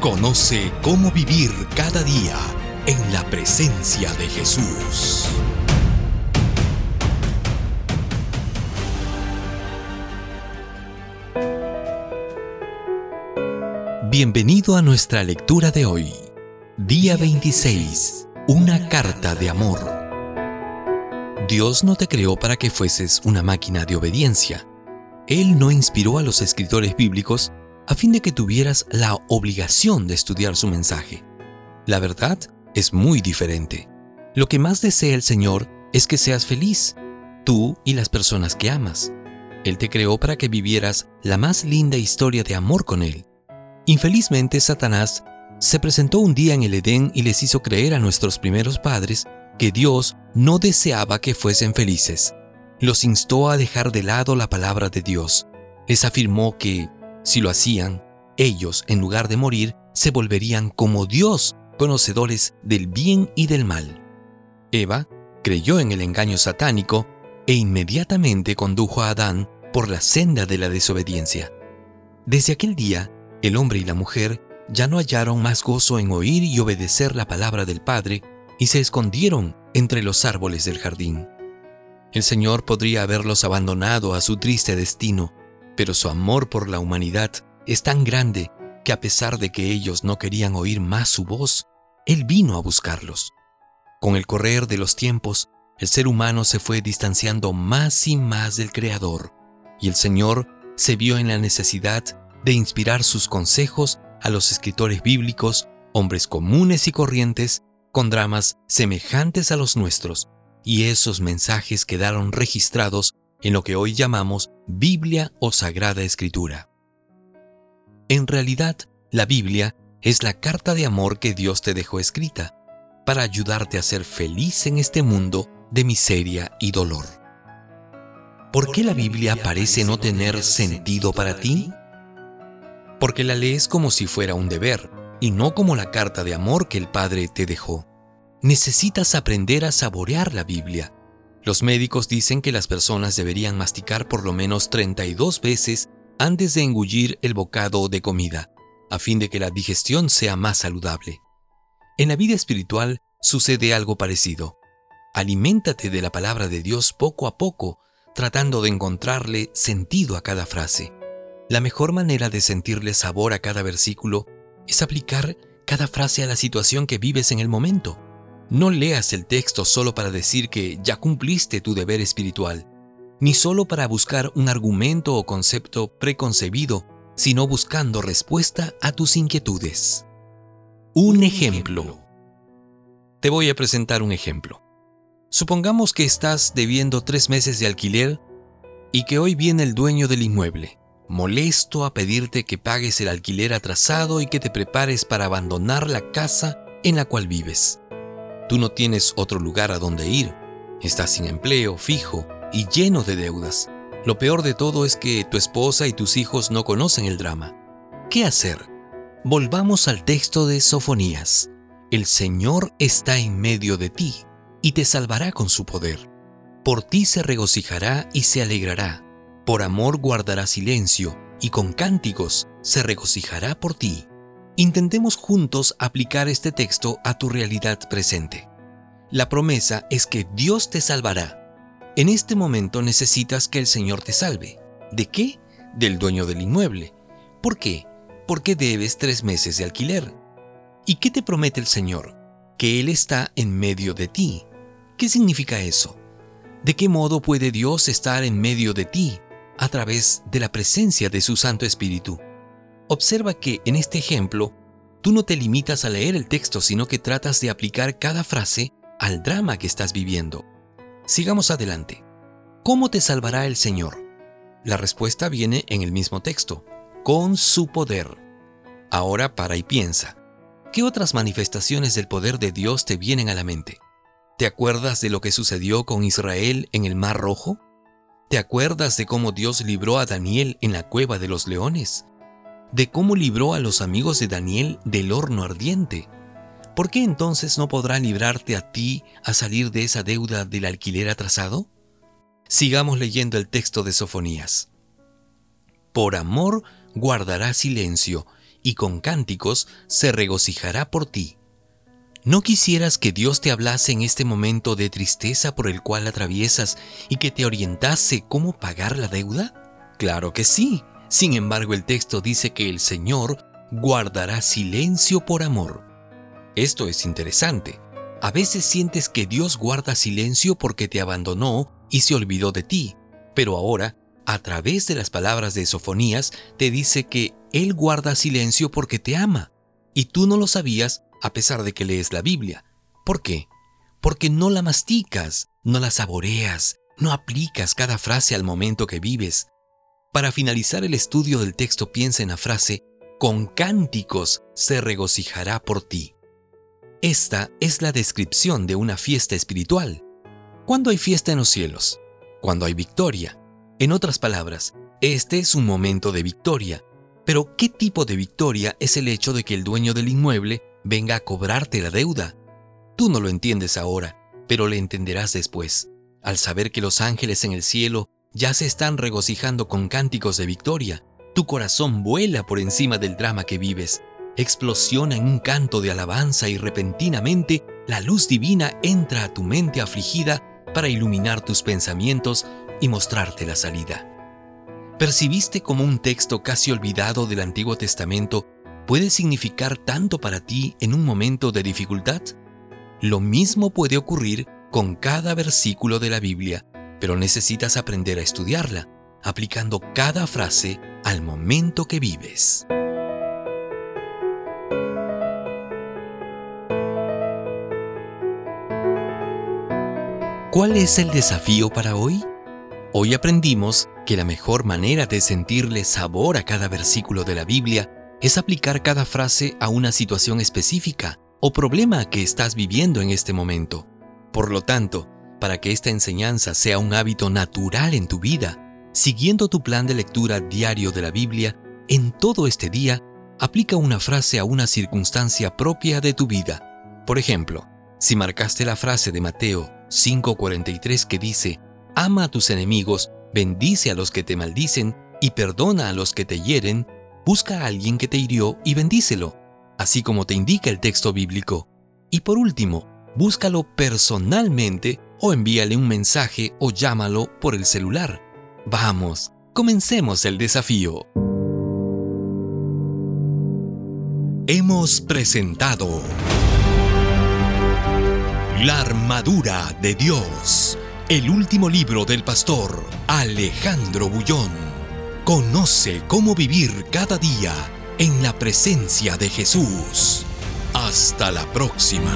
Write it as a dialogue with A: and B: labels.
A: Conoce cómo vivir cada día en la presencia de Jesús. Bienvenido a nuestra lectura de hoy. Día 26. Una carta de amor. Dios no te creó para que fueses una máquina de obediencia. Él no inspiró a los escritores bíblicos a fin de que tuvieras la obligación de estudiar su mensaje. La verdad es muy diferente. Lo que más desea el Señor es que seas feliz, tú y las personas que amas. Él te creó para que vivieras la más linda historia de amor con Él. Infelizmente, Satanás se presentó un día en el Edén y les hizo creer a nuestros primeros padres que Dios no deseaba que fuesen felices. Los instó a dejar de lado la palabra de Dios. Les afirmó que, si lo hacían, ellos, en lugar de morir, se volverían como Dios, conocedores del bien y del mal. Eva creyó en el engaño satánico e inmediatamente condujo a Adán por la senda de la desobediencia. Desde aquel día, el hombre y la mujer ya no hallaron más gozo en oír y obedecer la palabra del Padre y se escondieron entre los árboles del jardín. El Señor podría haberlos abandonado a su triste destino, pero su amor por la humanidad es tan grande que a pesar de que ellos no querían oír más su voz, Él vino a buscarlos. Con el correr de los tiempos, el ser humano se fue distanciando más y más del Creador, y el Señor se vio en la necesidad de inspirar sus consejos a los escritores bíblicos, hombres comunes y corrientes, con dramas semejantes a los nuestros, y esos mensajes quedaron registrados en lo que hoy llamamos Biblia o Sagrada Escritura. En realidad, la Biblia es la carta de amor que Dios te dejó escrita para ayudarte a ser feliz en este mundo de miseria y dolor. ¿Por qué la Biblia parece no tener sentido para ti? Porque la lees como si fuera un deber y no como la carta de amor que el Padre te dejó. Necesitas aprender a saborear la Biblia los médicos dicen que las personas deberían masticar por lo menos 32 veces antes de engullir el bocado de comida, a fin de que la digestión sea más saludable. En la vida espiritual sucede algo parecido. Aliméntate de la palabra de Dios poco a poco, tratando de encontrarle sentido a cada frase. La mejor manera de sentirle sabor a cada versículo es aplicar cada frase a la situación que vives en el momento. No leas el texto solo para decir que ya cumpliste tu deber espiritual, ni solo para buscar un argumento o concepto preconcebido, sino buscando respuesta a tus inquietudes. Un ejemplo. Te voy a presentar un ejemplo. Supongamos que estás debiendo tres meses de alquiler y que hoy viene el dueño del inmueble, molesto a pedirte que pagues el alquiler atrasado y que te prepares para abandonar la casa en la cual vives. Tú no tienes otro lugar a donde ir. Estás sin empleo, fijo y lleno de deudas. Lo peor de todo es que tu esposa y tus hijos no conocen el drama. ¿Qué hacer? Volvamos al texto de Sofonías. El Señor está en medio de ti y te salvará con su poder. Por ti se regocijará y se alegrará. Por amor guardará silencio y con cánticos se regocijará por ti. Intentemos juntos aplicar este texto a tu realidad presente. La promesa es que Dios te salvará. En este momento necesitas que el Señor te salve. ¿De qué? Del dueño del inmueble. ¿Por qué? Porque debes tres meses de alquiler. ¿Y qué te promete el Señor? Que Él está en medio de ti. ¿Qué significa eso? ¿De qué modo puede Dios estar en medio de ti? A través de la presencia de su Santo Espíritu. Observa que en este ejemplo, tú no te limitas a leer el texto, sino que tratas de aplicar cada frase al drama que estás viviendo. Sigamos adelante. ¿Cómo te salvará el Señor? La respuesta viene en el mismo texto, con su poder. Ahora para y piensa. ¿qué otras manifestaciones del poder de Dios te vienen a la mente? ¿Te acuerdas de lo que sucedió con Israel en el Mar Rojo? ¿Te acuerdas de cómo Dios libró a Daniel en la cueva de los leones? ¿De cómo libró a los amigos de Daniel del horno ardiente? ¿Por qué entonces no podrá librarte a ti a salir de esa deuda del alquiler atrasado? Sigamos leyendo el texto de Sofonías. Por amor guardará silencio y con cánticos se regocijará por ti. ¿No quisieras que Dios te hablase en este momento de tristeza por el cual atraviesas y que te orientase cómo pagar la deuda? Claro que sí. Sin embargo, el texto dice que el Señor guardará silencio por amor. Esto es interesante. A veces sientes que Dios guarda silencio porque te abandonó y se olvidó de ti, pero ahora, a través de las palabras de Sofonías, te dice que Él guarda silencio porque te ama, y tú no lo sabías a pesar de que lees la Biblia. ¿Por qué? Porque no la masticas, no la saboreas, no aplicas cada frase al momento que vives. Para finalizar el estudio del texto piensa en la frase, con cánticos se regocijará por ti. Esta es la descripción de una fiesta espiritual. ¿Cuándo hay fiesta en los cielos? Cuando hay victoria. En otras palabras, este es un momento de victoria. Pero ¿qué tipo de victoria es el hecho de que el dueño del inmueble venga a cobrarte la deuda. Tú no lo entiendes ahora, pero le entenderás después, al saber que los ángeles en el cielo ya se están regocijando con cánticos de victoria. Tu corazón vuela por encima del drama que vives, explosiona en un canto de alabanza y repentinamente la luz divina entra a tu mente afligida para iluminar tus pensamientos y mostrarte la salida. ¿Percibiste como un texto casi olvidado del Antiguo Testamento puede significar tanto para ti en un momento de dificultad? Lo mismo puede ocurrir con cada versículo de la Biblia, pero necesitas aprender a estudiarla, aplicando cada frase al momento que vives. ¿Cuál es el desafío para hoy? Hoy aprendimos que la mejor manera de sentirle sabor a cada versículo de la Biblia es aplicar cada frase a una situación específica o problema que estás viviendo en este momento. Por lo tanto, para que esta enseñanza sea un hábito natural en tu vida, siguiendo tu plan de lectura diario de la Biblia, en todo este día, aplica una frase a una circunstancia propia de tu vida. Por ejemplo, si marcaste la frase de Mateo 5:43 que dice, Ama a tus enemigos, bendice a los que te maldicen y perdona a los que te hieren, busca a alguien que te hirió y bendícelo, así como te indica el texto bíblico. Y por último, búscalo personalmente o envíale un mensaje o llámalo por el celular. Vamos, comencemos el desafío. Hemos presentado La armadura de Dios, el último libro del pastor Alejandro Bullón. Conoce cómo vivir cada día en la presencia de Jesús. Hasta la próxima.